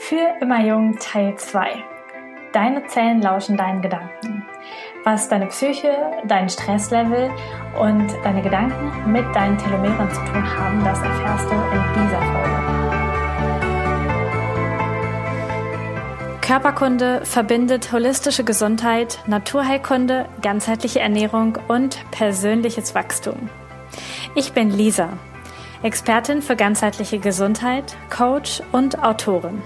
Für immer jung Teil 2. Deine Zellen lauschen deinen Gedanken. Was deine Psyche, dein Stresslevel und deine Gedanken mit deinen Telomeren zu tun haben, das erfährst du in dieser Folge. Körperkunde verbindet holistische Gesundheit, Naturheilkunde, ganzheitliche Ernährung und persönliches Wachstum. Ich bin Lisa, Expertin für ganzheitliche Gesundheit, Coach und Autorin.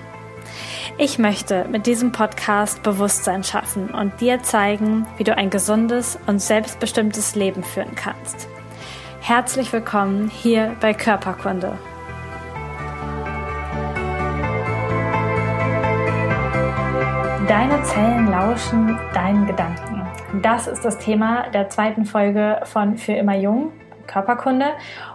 Ich möchte mit diesem Podcast Bewusstsein schaffen und dir zeigen, wie du ein gesundes und selbstbestimmtes Leben führen kannst. Herzlich willkommen hier bei Körperkunde. Deine Zellen lauschen deinen Gedanken. Das ist das Thema der zweiten Folge von Für immer jung, Körperkunde.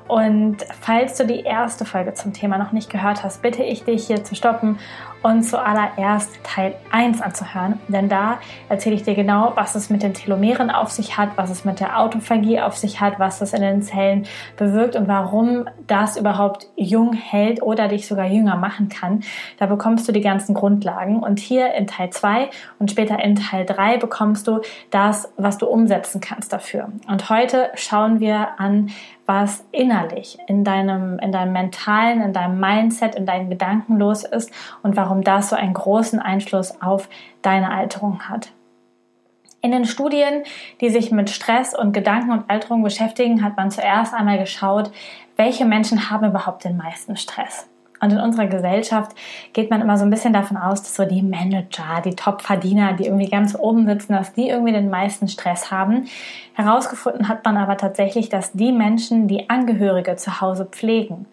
Und falls du die erste Folge zum Thema noch nicht gehört hast, bitte ich dich hier zu stoppen und zuallererst Teil 1 anzuhören, denn da erzähle ich dir genau, was es mit den Telomeren auf sich hat, was es mit der Autophagie auf sich hat, was das in den Zellen bewirkt und warum das überhaupt jung hält oder dich sogar jünger machen kann. Da bekommst du die ganzen Grundlagen und hier in Teil 2 und später in Teil 3 bekommst du das, was du umsetzen kannst dafür. Und heute schauen wir an, was innerlich in deinem, in deinem mentalen, in deinem Mindset, in deinen Gedanken los ist und warum das so einen großen Einfluss auf deine Alterung hat. In den Studien, die sich mit Stress und Gedanken und Alterung beschäftigen, hat man zuerst einmal geschaut, welche Menschen haben überhaupt den meisten Stress. Und in unserer Gesellschaft geht man immer so ein bisschen davon aus, dass so die Manager, die Top-Verdiener, die irgendwie ganz oben sitzen, dass die irgendwie den meisten Stress haben. Herausgefunden hat man aber tatsächlich, dass die Menschen, die Angehörige zu Hause pflegen,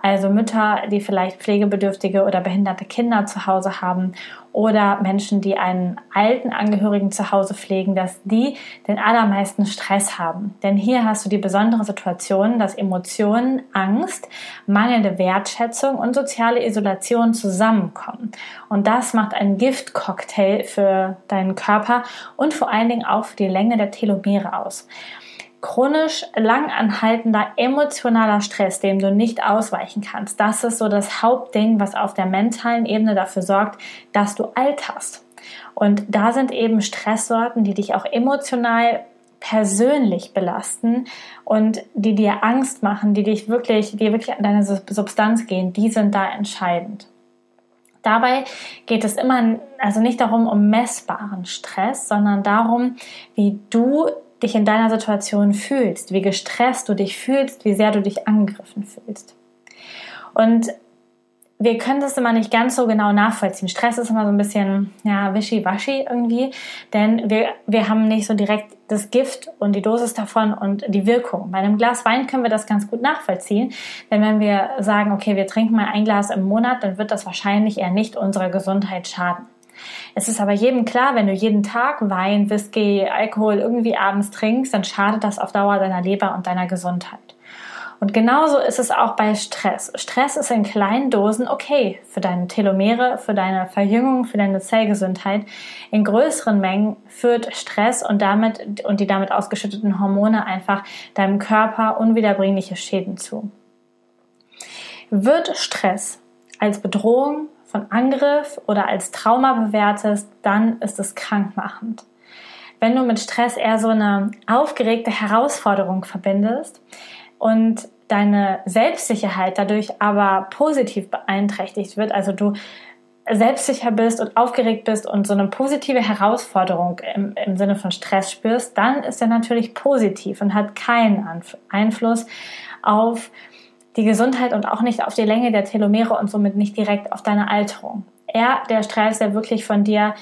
also Mütter, die vielleicht pflegebedürftige oder behinderte Kinder zu Hause haben oder Menschen, die einen alten Angehörigen zu Hause pflegen, dass die den allermeisten Stress haben. Denn hier hast du die besondere Situation, dass Emotionen, Angst, mangelnde Wertschätzung und soziale Isolation zusammenkommen. Und das macht einen Giftcocktail für deinen Körper und vor allen Dingen auch für die Länge der Telomere aus chronisch langanhaltender emotionaler Stress, dem du nicht ausweichen kannst, das ist so das Hauptding, was auf der mentalen Ebene dafür sorgt, dass du alt hast. Und da sind eben Stresssorten, die dich auch emotional persönlich belasten und die dir Angst machen, die dich wirklich, die wirklich an deine Substanz gehen, die sind da entscheidend. Dabei geht es immer, also nicht darum, um messbaren Stress, sondern darum, wie du dich in deiner Situation fühlst, wie gestresst du dich fühlst, wie sehr du dich angegriffen fühlst. Und wir können das immer nicht ganz so genau nachvollziehen. Stress ist immer so ein bisschen, ja, wischiwaschi irgendwie, denn wir, wir haben nicht so direkt das Gift und die Dosis davon und die Wirkung. Bei einem Glas Wein können wir das ganz gut nachvollziehen, denn wenn wir sagen, okay, wir trinken mal ein Glas im Monat, dann wird das wahrscheinlich eher nicht unserer Gesundheit schaden. Es ist aber jedem klar, wenn du jeden Tag Wein, Whisky, Alkohol irgendwie abends trinkst, dann schadet das auf Dauer deiner Leber und deiner Gesundheit. Und genauso ist es auch bei Stress. Stress ist in kleinen Dosen okay für deine Telomere, für deine Verjüngung, für deine Zellgesundheit. In größeren Mengen führt Stress und damit und die damit ausgeschütteten Hormone einfach deinem Körper unwiederbringliche Schäden zu. Wird Stress als Bedrohung von Angriff oder als Trauma bewertest, dann ist es krankmachend. Wenn du mit Stress eher so eine aufgeregte Herausforderung verbindest und deine Selbstsicherheit dadurch aber positiv beeinträchtigt wird, also du selbstsicher bist und aufgeregt bist und so eine positive Herausforderung im, im Sinne von Stress spürst, dann ist er natürlich positiv und hat keinen Einfluss auf die Gesundheit und auch nicht auf die Länge der Telomere und somit nicht direkt auf deine Alterung. Er, der Stress, der wirklich von dir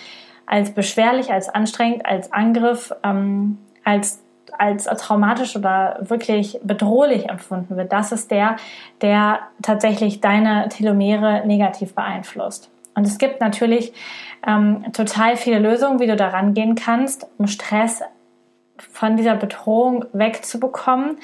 als beschwerlich, als anstrengend, als Angriff, ähm, als als traumatisch oder wirklich bedrohlich empfunden wird, das ist der, der tatsächlich deine Telomere negativ beeinflusst. Und es gibt natürlich ähm, total viele Lösungen, wie du da rangehen kannst, um Stress von dieser Bedrohung wegzubekommen,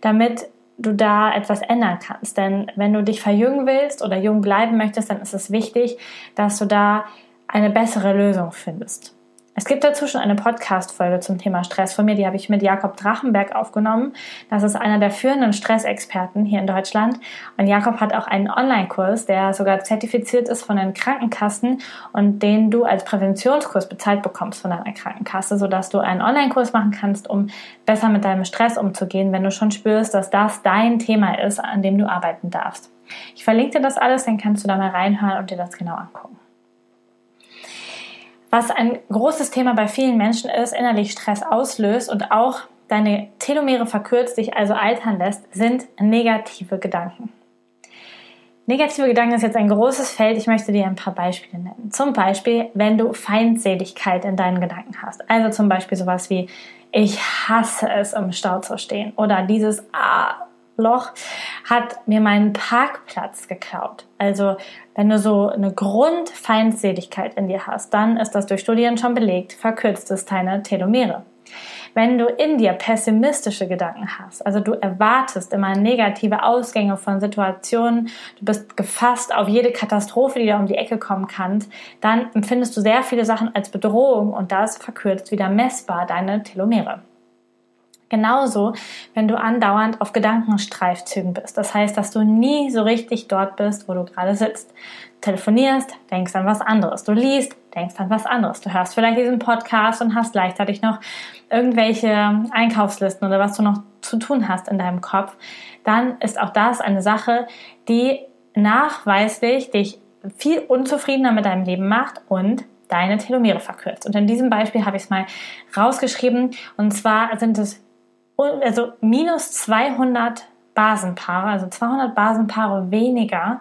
damit du da etwas ändern kannst. Denn wenn du dich verjüngen willst oder jung bleiben möchtest, dann ist es wichtig, dass du da eine bessere Lösung findest. Es gibt dazu schon eine Podcast-Folge zum Thema Stress von mir, die habe ich mit Jakob Drachenberg aufgenommen. Das ist einer der führenden Stressexperten hier in Deutschland. Und Jakob hat auch einen Online-Kurs, der sogar zertifiziert ist von den Krankenkassen und den du als Präventionskurs bezahlt bekommst von deiner Krankenkasse, sodass du einen Online-Kurs machen kannst, um besser mit deinem Stress umzugehen, wenn du schon spürst, dass das dein Thema ist, an dem du arbeiten darfst. Ich verlinke dir das alles, dann kannst du da mal reinhören und dir das genau angucken. Was ein großes Thema bei vielen Menschen ist, innerlich Stress auslöst und auch deine Telomere verkürzt, dich also altern lässt, sind negative Gedanken. Negative Gedanken ist jetzt ein großes Feld. Ich möchte dir ein paar Beispiele nennen. Zum Beispiel, wenn du Feindseligkeit in deinen Gedanken hast. Also zum Beispiel sowas wie, ich hasse es, im Stau zu stehen. Oder dieses, ah, Loch hat mir meinen Parkplatz geklaut. Also wenn du so eine Grundfeindseligkeit in dir hast, dann ist das durch Studien schon belegt, verkürzt es deine Telomere. Wenn du in dir pessimistische Gedanken hast, also du erwartest immer negative Ausgänge von Situationen, du bist gefasst auf jede Katastrophe, die da um die Ecke kommen kann, dann empfindest du sehr viele Sachen als Bedrohung und das verkürzt wieder messbar deine Telomere. Genauso, wenn du andauernd auf Gedankenstreifzügen bist. Das heißt, dass du nie so richtig dort bist, wo du gerade sitzt. telefonierst, denkst an was anderes. Du liest, denkst an was anderes. Du hörst vielleicht diesen Podcast und hast gleichzeitig noch irgendwelche Einkaufslisten oder was du noch zu tun hast in deinem Kopf. Dann ist auch das eine Sache, die nachweislich dich viel unzufriedener mit deinem Leben macht und deine Telomere verkürzt. Und in diesem Beispiel habe ich es mal rausgeschrieben. Und zwar sind es also minus 200 Basenpaare, also 200 Basenpaare weniger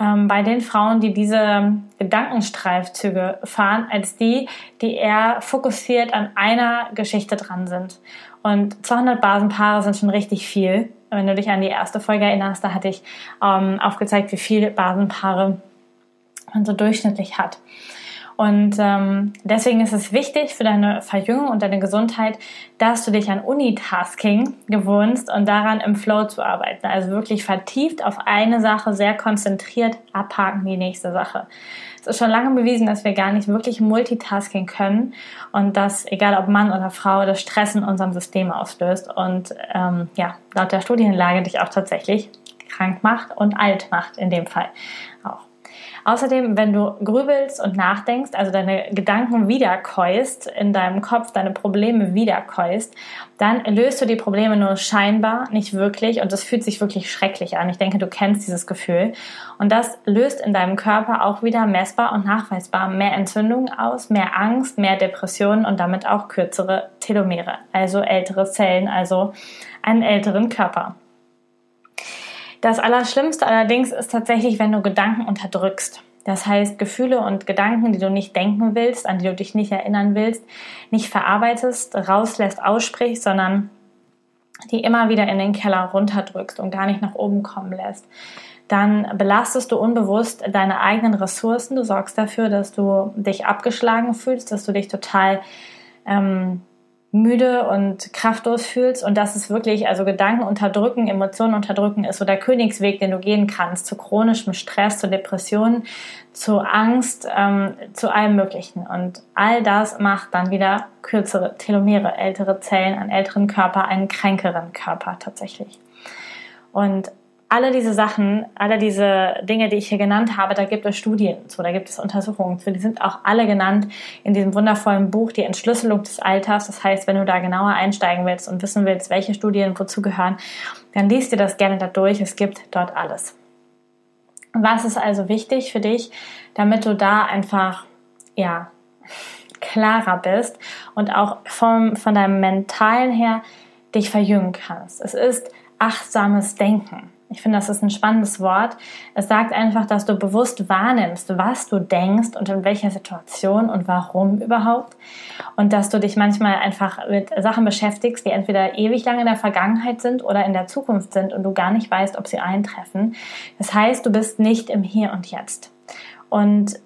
ähm, bei den Frauen, die diese Gedankenstreifzüge fahren, als die, die eher fokussiert an einer Geschichte dran sind. Und 200 Basenpaare sind schon richtig viel. Wenn du dich an die erste Folge erinnerst, da hatte ich ähm, aufgezeigt, wie viele Basenpaare man so durchschnittlich hat. Und ähm, deswegen ist es wichtig für deine Verjüngung und deine Gesundheit, dass du dich an Unitasking gewöhnst und daran im Flow zu arbeiten. Also wirklich vertieft auf eine Sache, sehr konzentriert abhaken die nächste Sache. Es ist schon lange bewiesen, dass wir gar nicht wirklich Multitasking können und dass, egal ob Mann oder Frau, das Stress in unserem System auslöst und ähm, ja, laut der Studienlage dich auch tatsächlich krank macht und alt macht in dem Fall auch. Außerdem, wenn du grübelst und nachdenkst, also deine Gedanken wiederkäust, in deinem Kopf deine Probleme wiederkäust, dann löst du die Probleme nur scheinbar, nicht wirklich und das fühlt sich wirklich schrecklich an. Ich denke, du kennst dieses Gefühl. Und das löst in deinem Körper auch wieder messbar und nachweisbar mehr Entzündungen aus, mehr Angst, mehr Depressionen und damit auch kürzere Telomere, also ältere Zellen, also einen älteren Körper. Das Allerschlimmste allerdings ist tatsächlich, wenn du Gedanken unterdrückst. Das heißt, Gefühle und Gedanken, die du nicht denken willst, an die du dich nicht erinnern willst, nicht verarbeitest, rauslässt, aussprichst, sondern die immer wieder in den Keller runterdrückst und gar nicht nach oben kommen lässt. Dann belastest du unbewusst deine eigenen Ressourcen. Du sorgst dafür, dass du dich abgeschlagen fühlst, dass du dich total ähm, müde und kraftlos fühlst und dass es wirklich, also Gedanken unterdrücken, Emotionen unterdrücken ist so der Königsweg, den du gehen kannst, zu chronischem Stress, zu Depressionen, zu Angst, ähm, zu allem Möglichen. Und all das macht dann wieder kürzere Telomere, ältere Zellen, einen älteren Körper, einen kränkeren Körper tatsächlich. Und alle diese Sachen, alle diese Dinge, die ich hier genannt habe, da gibt es Studien zu, da gibt es Untersuchungen zu. Die sind auch alle genannt in diesem wundervollen Buch, die Entschlüsselung des Alters. Das heißt, wenn du da genauer einsteigen willst und wissen willst, welche Studien wozu gehören, dann liest dir das gerne da durch. Es gibt dort alles. Was ist also wichtig für dich, damit du da einfach, ja, klarer bist und auch vom, von deinem mentalen her dich verjüngen kannst. Es ist achtsames Denken. Ich finde, das ist ein spannendes Wort. Es sagt einfach, dass du bewusst wahrnimmst, was du denkst und in welcher Situation und warum überhaupt. Und dass du dich manchmal einfach mit Sachen beschäftigst, die entweder ewig lang in der Vergangenheit sind oder in der Zukunft sind und du gar nicht weißt, ob sie eintreffen. Das heißt, du bist nicht im Hier und Jetzt. Und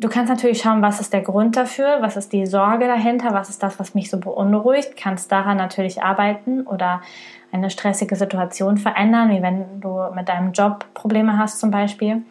Du kannst natürlich schauen, was ist der Grund dafür, was ist die Sorge dahinter, was ist das, was mich so beunruhigt, kannst daran natürlich arbeiten oder eine stressige Situation verändern, wie wenn du mit deinem Job Probleme hast zum Beispiel.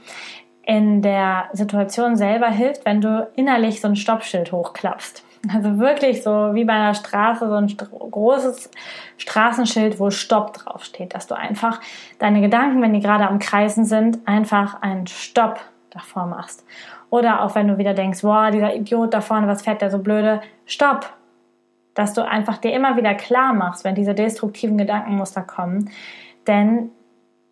In der Situation selber hilft, wenn du innerlich so ein Stoppschild hochklappst. Also wirklich so wie bei einer Straße, so ein großes Straßenschild, wo Stopp draufsteht, dass du einfach deine Gedanken, wenn die gerade am Kreisen sind, einfach einen Stopp davor machst. Oder auch wenn du wieder denkst, boah, dieser Idiot da vorne, was fährt der so blöde? Stopp! Dass du einfach dir immer wieder klar machst, wenn diese destruktiven Gedankenmuster kommen. Denn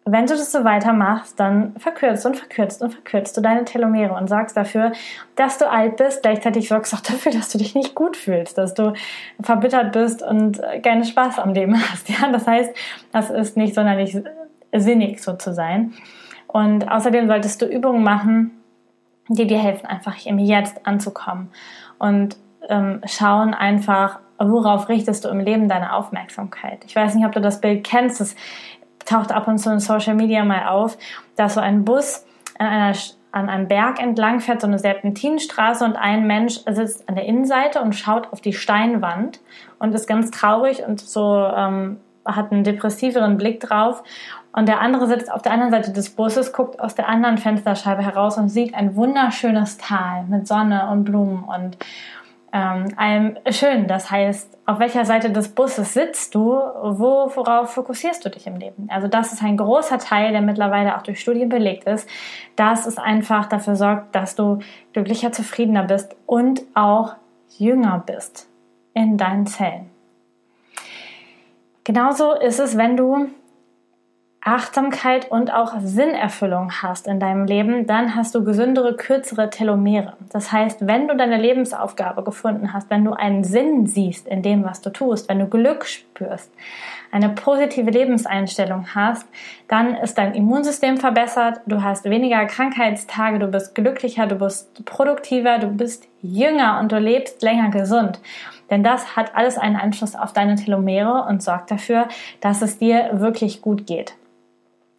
wenn du das so weitermachst, dann verkürzt und verkürzt und verkürzt du deine Telomere und sorgst dafür, dass du alt bist. Gleichzeitig sorgst du auch dafür, dass du dich nicht gut fühlst, dass du verbittert bist und keinen Spaß am Leben hast. Ja, das heißt, das ist nicht sonderlich sinnig so zu sein. Und außerdem solltest du Übungen machen, die dir helfen, einfach im Jetzt anzukommen und ähm, schauen einfach, worauf richtest du im Leben deine Aufmerksamkeit. Ich weiß nicht, ob du das Bild kennst. Das taucht ab und zu in Social Media mal auf, dass so ein Bus an, einer, an einem Berg entlang fährt, so eine Serpentinenstraße und ein Mensch sitzt an der Innenseite und schaut auf die Steinwand und ist ganz traurig und so ähm, hat einen depressiveren Blick drauf. Und der andere sitzt auf der anderen Seite des Busses, guckt aus der anderen Fensterscheibe heraus und sieht ein wunderschönes Tal mit Sonne und Blumen und ähm, einem schön. Das heißt, auf welcher Seite des Busses sitzt du? Wo, worauf fokussierst du dich im Leben? Also das ist ein großer Teil, der mittlerweile auch durch Studien belegt ist, dass es einfach dafür sorgt, dass du glücklicher, zufriedener bist und auch jünger bist in deinen Zellen. Genauso ist es, wenn du Achtsamkeit und auch Sinnerfüllung hast in deinem Leben, dann hast du gesündere, kürzere Telomere. Das heißt, wenn du deine Lebensaufgabe gefunden hast, wenn du einen Sinn siehst in dem, was du tust, wenn du Glück spürst, eine positive Lebenseinstellung hast, dann ist dein Immunsystem verbessert, du hast weniger Krankheitstage, du bist glücklicher, du bist produktiver, du bist jünger und du lebst länger gesund. Denn das hat alles einen Einfluss auf deine Telomere und sorgt dafür, dass es dir wirklich gut geht.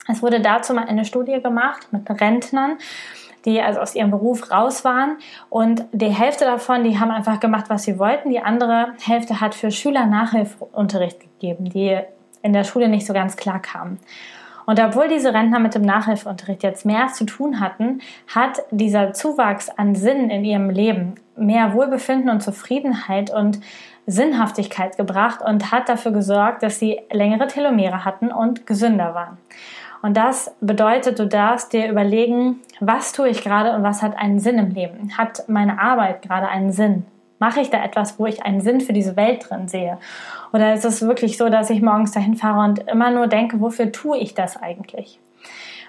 Es wurde dazu mal eine Studie gemacht mit Rentnern, die also aus ihrem Beruf raus waren. Und die Hälfte davon, die haben einfach gemacht, was sie wollten. Die andere Hälfte hat für Schüler Nachhilfunterricht gegeben, die in der Schule nicht so ganz klar kamen. Und obwohl diese Rentner mit dem Nachhilfeunterricht jetzt mehr zu tun hatten, hat dieser Zuwachs an Sinn in ihrem Leben mehr Wohlbefinden und Zufriedenheit und Sinnhaftigkeit gebracht und hat dafür gesorgt, dass sie längere Telomere hatten und gesünder waren. Und das bedeutet, du darfst dir überlegen, was tue ich gerade und was hat einen Sinn im Leben? Hat meine Arbeit gerade einen Sinn? Mache ich da etwas, wo ich einen Sinn für diese Welt drin sehe? Oder ist es wirklich so, dass ich morgens dahin fahre und immer nur denke, wofür tue ich das eigentlich?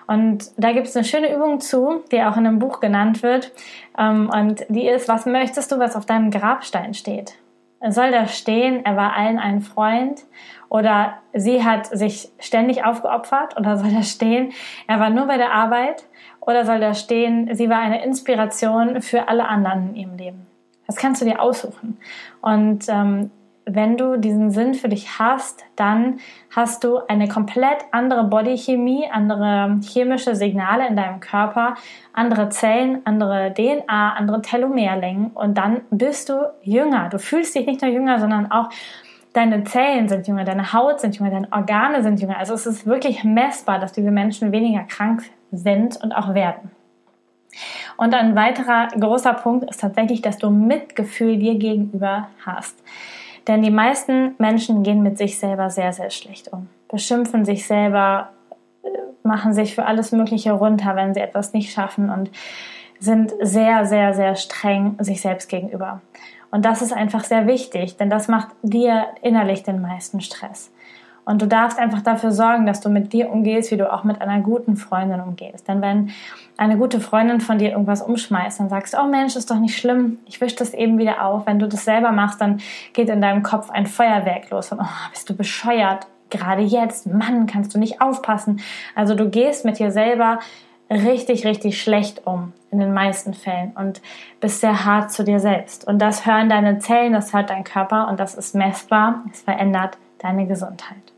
Und da gibt es eine schöne Übung zu, die auch in einem Buch genannt wird. Ähm, und die ist, was möchtest du, was auf deinem Grabstein steht? Soll da stehen, er war allen ein Freund? Oder sie hat sich ständig aufgeopfert? Oder soll da stehen, er war nur bei der Arbeit? Oder soll da stehen, sie war eine Inspiration für alle anderen in ihrem Leben? Das kannst du dir aussuchen. Und ähm, wenn du diesen Sinn für dich hast, dann hast du eine komplett andere Bodychemie, andere chemische Signale in deinem Körper, andere Zellen, andere DNA, andere Telomerlängen und dann bist du jünger. Du fühlst dich nicht nur jünger, sondern auch deine Zellen sind jünger, deine Haut sind jünger, deine Organe sind jünger. Also es ist wirklich messbar, dass diese Menschen weniger krank sind und auch werden. Und ein weiterer großer Punkt ist tatsächlich, dass du Mitgefühl dir gegenüber hast. Denn die meisten Menschen gehen mit sich selber sehr, sehr schlecht um, beschimpfen sich selber, äh, machen sich für alles Mögliche runter, wenn sie etwas nicht schaffen und sind sehr, sehr, sehr streng sich selbst gegenüber. Und das ist einfach sehr wichtig, denn das macht dir innerlich den meisten Stress. Und du darfst einfach dafür sorgen, dass du mit dir umgehst, wie du auch mit einer guten Freundin umgehst. Denn wenn eine gute Freundin von dir irgendwas umschmeißt, dann sagst du, oh Mensch, ist doch nicht schlimm, ich wische das eben wieder auf. Wenn du das selber machst, dann geht in deinem Kopf ein Feuerwerk los und oh, bist du bescheuert. Gerade jetzt, Mann, kannst du nicht aufpassen. Also du gehst mit dir selber richtig, richtig schlecht um in den meisten Fällen und bist sehr hart zu dir selbst. Und das hören deine Zellen, das hört dein Körper und das ist messbar. Es verändert deine Gesundheit.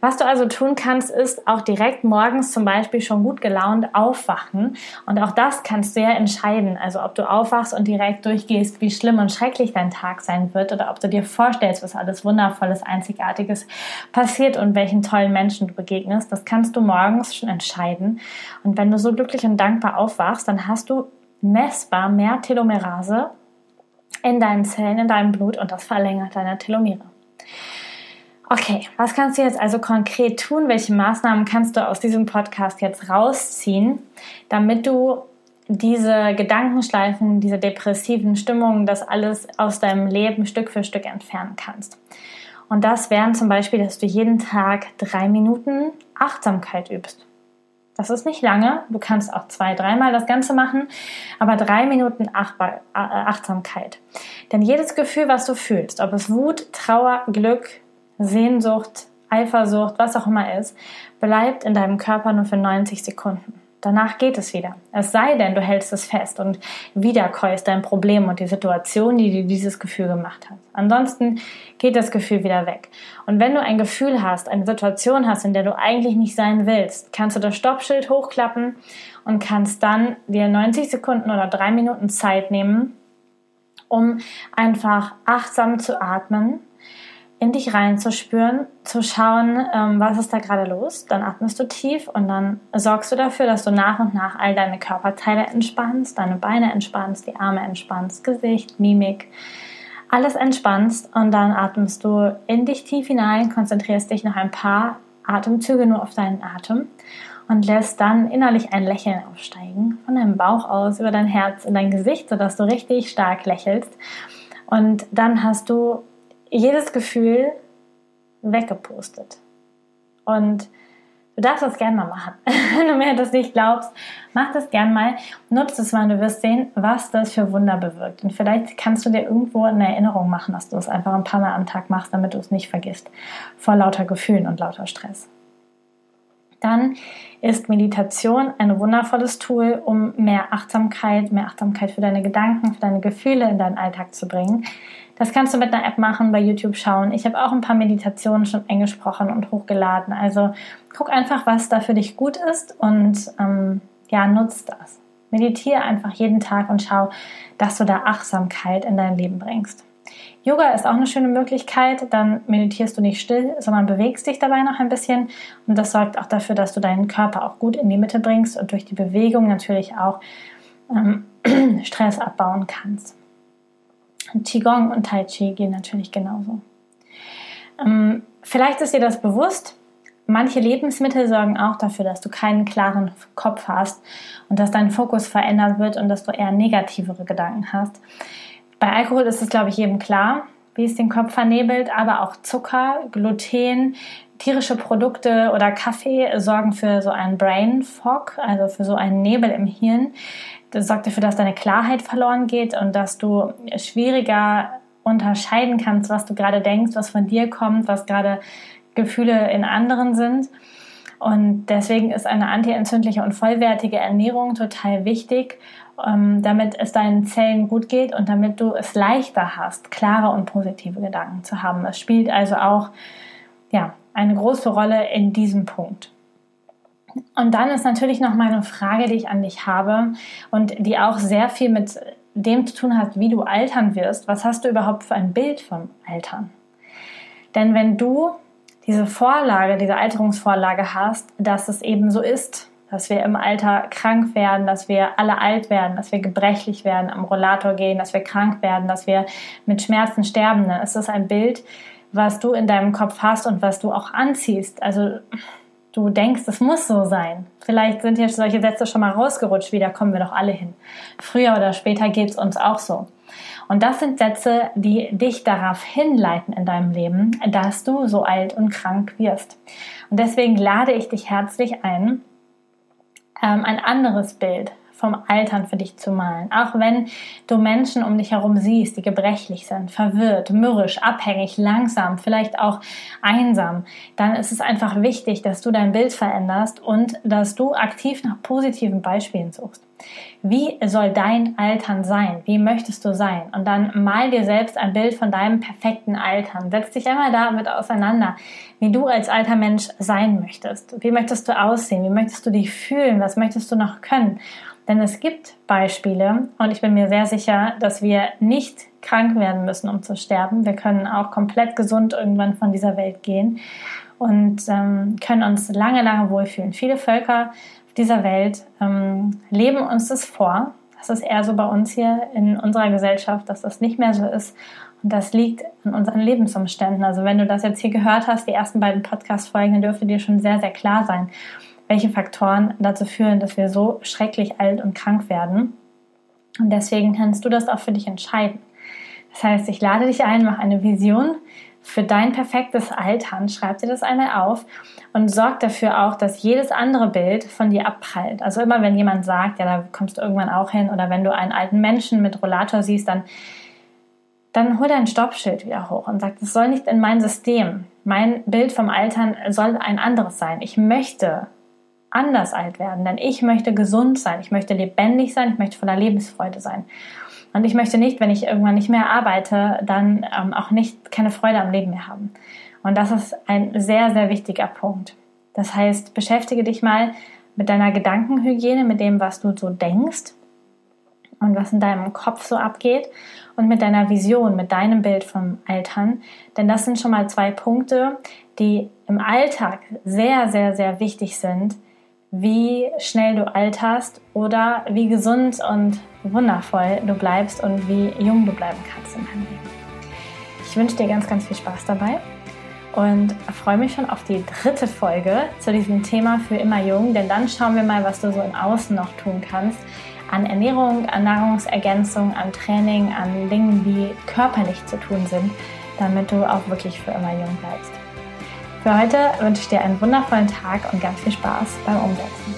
Was du also tun kannst, ist auch direkt morgens zum Beispiel schon gut gelaunt aufwachen. Und auch das kannst du ja entscheiden. Also ob du aufwachst und direkt durchgehst, wie schlimm und schrecklich dein Tag sein wird oder ob du dir vorstellst, was alles Wundervolles, Einzigartiges passiert und welchen tollen Menschen du begegnest. Das kannst du morgens schon entscheiden. Und wenn du so glücklich und dankbar aufwachst, dann hast du messbar mehr Telomerase in deinen Zellen, in deinem Blut und das verlängert deine Telomere. Okay, was kannst du jetzt also konkret tun? Welche Maßnahmen kannst du aus diesem Podcast jetzt rausziehen, damit du diese Gedankenschleifen, diese depressiven Stimmungen, das alles aus deinem Leben Stück für Stück entfernen kannst? Und das wären zum Beispiel, dass du jeden Tag drei Minuten Achtsamkeit übst. Das ist nicht lange. Du kannst auch zwei, dreimal das Ganze machen, aber drei Minuten äh, Achtsamkeit. Denn jedes Gefühl, was du fühlst, ob es Wut, Trauer, Glück, Sehnsucht, Eifersucht, was auch immer ist, bleibt in deinem Körper nur für 90 Sekunden. Danach geht es wieder. Es sei denn, du hältst es fest und wiederkäust dein Problem und die Situation, die dir dieses Gefühl gemacht hat. Ansonsten geht das Gefühl wieder weg. Und wenn du ein Gefühl hast, eine Situation hast, in der du eigentlich nicht sein willst, kannst du das Stoppschild hochklappen und kannst dann dir 90 Sekunden oder drei Minuten Zeit nehmen, um einfach achtsam zu atmen in dich reinzuspüren, zu schauen, ähm, was ist da gerade los. Dann atmest du tief und dann sorgst du dafür, dass du nach und nach all deine Körperteile entspannst, deine Beine entspannst, die Arme entspannst, Gesicht, Mimik, alles entspannst und dann atmest du in dich tief hinein, konzentrierst dich noch ein paar Atemzüge nur auf deinen Atem und lässt dann innerlich ein Lächeln aufsteigen von deinem Bauch aus über dein Herz in dein Gesicht, sodass du richtig stark lächelst. Und dann hast du jedes Gefühl weggepostet. Und du darfst das gern mal machen. Wenn du mir das nicht glaubst, mach das gern mal. Nutze es mal und du wirst sehen, was das für Wunder bewirkt. Und vielleicht kannst du dir irgendwo eine Erinnerung machen, dass du es einfach ein paar Mal am Tag machst, damit du es nicht vergisst. Vor lauter Gefühlen und lauter Stress. Dann ist Meditation ein wundervolles Tool, um mehr Achtsamkeit, mehr Achtsamkeit für deine Gedanken, für deine Gefühle in deinen Alltag zu bringen. Das kannst du mit einer App machen, bei YouTube schauen. Ich habe auch ein paar Meditationen schon eingesprochen und hochgeladen. Also guck einfach, was da für dich gut ist und ähm, ja, nutzt das. Meditiere einfach jeden Tag und schau, dass du da Achtsamkeit in dein Leben bringst. Yoga ist auch eine schöne Möglichkeit. Dann meditierst du nicht still, sondern bewegst dich dabei noch ein bisschen. Und das sorgt auch dafür, dass du deinen Körper auch gut in die Mitte bringst und durch die Bewegung natürlich auch ähm, Stress abbauen kannst. Qigong und Tai Chi gehen natürlich genauso. Ähm, vielleicht ist dir das bewusst. Manche Lebensmittel sorgen auch dafür, dass du keinen klaren Kopf hast und dass dein Fokus verändert wird und dass du eher negativere Gedanken hast. Bei Alkohol ist es, glaube ich, jedem klar, wie es den Kopf vernebelt, aber auch Zucker, Gluten, tierische Produkte oder Kaffee sorgen für so einen Brain Fog, also für so einen Nebel im Hirn, das sorgt dafür, dass deine Klarheit verloren geht und dass du schwieriger unterscheiden kannst, was du gerade denkst, was von dir kommt, was gerade Gefühle in anderen sind. Und deswegen ist eine antientzündliche und vollwertige Ernährung total wichtig, ähm, damit es deinen Zellen gut geht und damit du es leichter hast, klare und positive Gedanken zu haben. Es spielt also auch ja, eine große Rolle in diesem Punkt. Und dann ist natürlich noch meine Frage, die ich an dich habe und die auch sehr viel mit dem zu tun hat, wie du altern wirst. Was hast du überhaupt für ein Bild vom Altern? Denn wenn du diese Vorlage, diese Alterungsvorlage hast, dass es eben so ist, dass wir im Alter krank werden, dass wir alle alt werden, dass wir gebrechlich werden, am Rollator gehen, dass wir krank werden, dass wir mit Schmerzen sterben, dann ist das ein Bild, was du in deinem Kopf hast und was du auch anziehst. Also du denkst, es muss so sein. Vielleicht sind hier solche Sätze schon mal rausgerutscht, wie da kommen wir doch alle hin. Früher oder später geht es uns auch so. Und das sind Sätze, die dich darauf hinleiten in deinem Leben, dass du so alt und krank wirst. Und deswegen lade ich dich herzlich ein, ähm, ein anderes Bild vom Altern für dich zu malen. Auch wenn du Menschen um dich herum siehst, die gebrechlich sind, verwirrt, mürrisch, abhängig, langsam, vielleicht auch einsam, dann ist es einfach wichtig, dass du dein Bild veränderst und dass du aktiv nach positiven Beispielen suchst. Wie soll dein Altern sein? Wie möchtest du sein? Und dann mal dir selbst ein Bild von deinem perfekten Altern. Setz dich einmal damit auseinander, wie du als alter Mensch sein möchtest. Wie möchtest du aussehen? Wie möchtest du dich fühlen? Was möchtest du noch können? Denn es gibt Beispiele und ich bin mir sehr sicher, dass wir nicht krank werden müssen, um zu sterben. Wir können auch komplett gesund irgendwann von dieser Welt gehen und ähm, können uns lange, lange wohlfühlen. Viele Völker dieser Welt ähm, leben uns das vor, Das ist eher so bei uns hier in unserer Gesellschaft, dass das nicht mehr so ist. Und das liegt an unseren Lebensumständen. Also wenn du das jetzt hier gehört hast, die ersten beiden Podcast-Folgen, dann dürfte dir schon sehr, sehr klar sein, welche Faktoren dazu führen, dass wir so schrecklich alt und krank werden. Und deswegen kannst du das auch für dich entscheiden. Das heißt, ich lade dich ein, mach eine Vision für dein perfektes Altern, schreib dir das einmal auf und sorg dafür auch, dass jedes andere Bild von dir abprallt. Also immer wenn jemand sagt, ja, da kommst du irgendwann auch hin oder wenn du einen alten Menschen mit Rollator siehst, dann dann hol dein Stoppschild wieder hoch und sag, das soll nicht in mein System. Mein Bild vom Altern soll ein anderes sein. Ich möchte anders alt werden, denn ich möchte gesund sein, ich möchte lebendig sein, ich möchte voller Lebensfreude sein. Und ich möchte nicht, wenn ich irgendwann nicht mehr arbeite, dann ähm, auch nicht keine Freude am Leben mehr haben. Und das ist ein sehr, sehr wichtiger Punkt. Das heißt, beschäftige dich mal mit deiner Gedankenhygiene, mit dem, was du so denkst und was in deinem Kopf so abgeht und mit deiner Vision, mit deinem Bild vom Altern. Denn das sind schon mal zwei Punkte, die im Alltag sehr, sehr, sehr wichtig sind, wie schnell du alterst oder wie gesund und wundervoll du bleibst und wie jung du bleiben kannst in deinem Leben. Ich wünsche dir ganz, ganz viel Spaß dabei und freue mich schon auf die dritte Folge zu diesem Thema für immer jung, denn dann schauen wir mal, was du so im Außen noch tun kannst an Ernährung, an Nahrungsergänzung, an Training, an Dingen, die körperlich zu tun sind, damit du auch wirklich für immer jung bleibst. Für heute wünsche ich dir einen wundervollen Tag und ganz viel Spaß beim Umsetzen.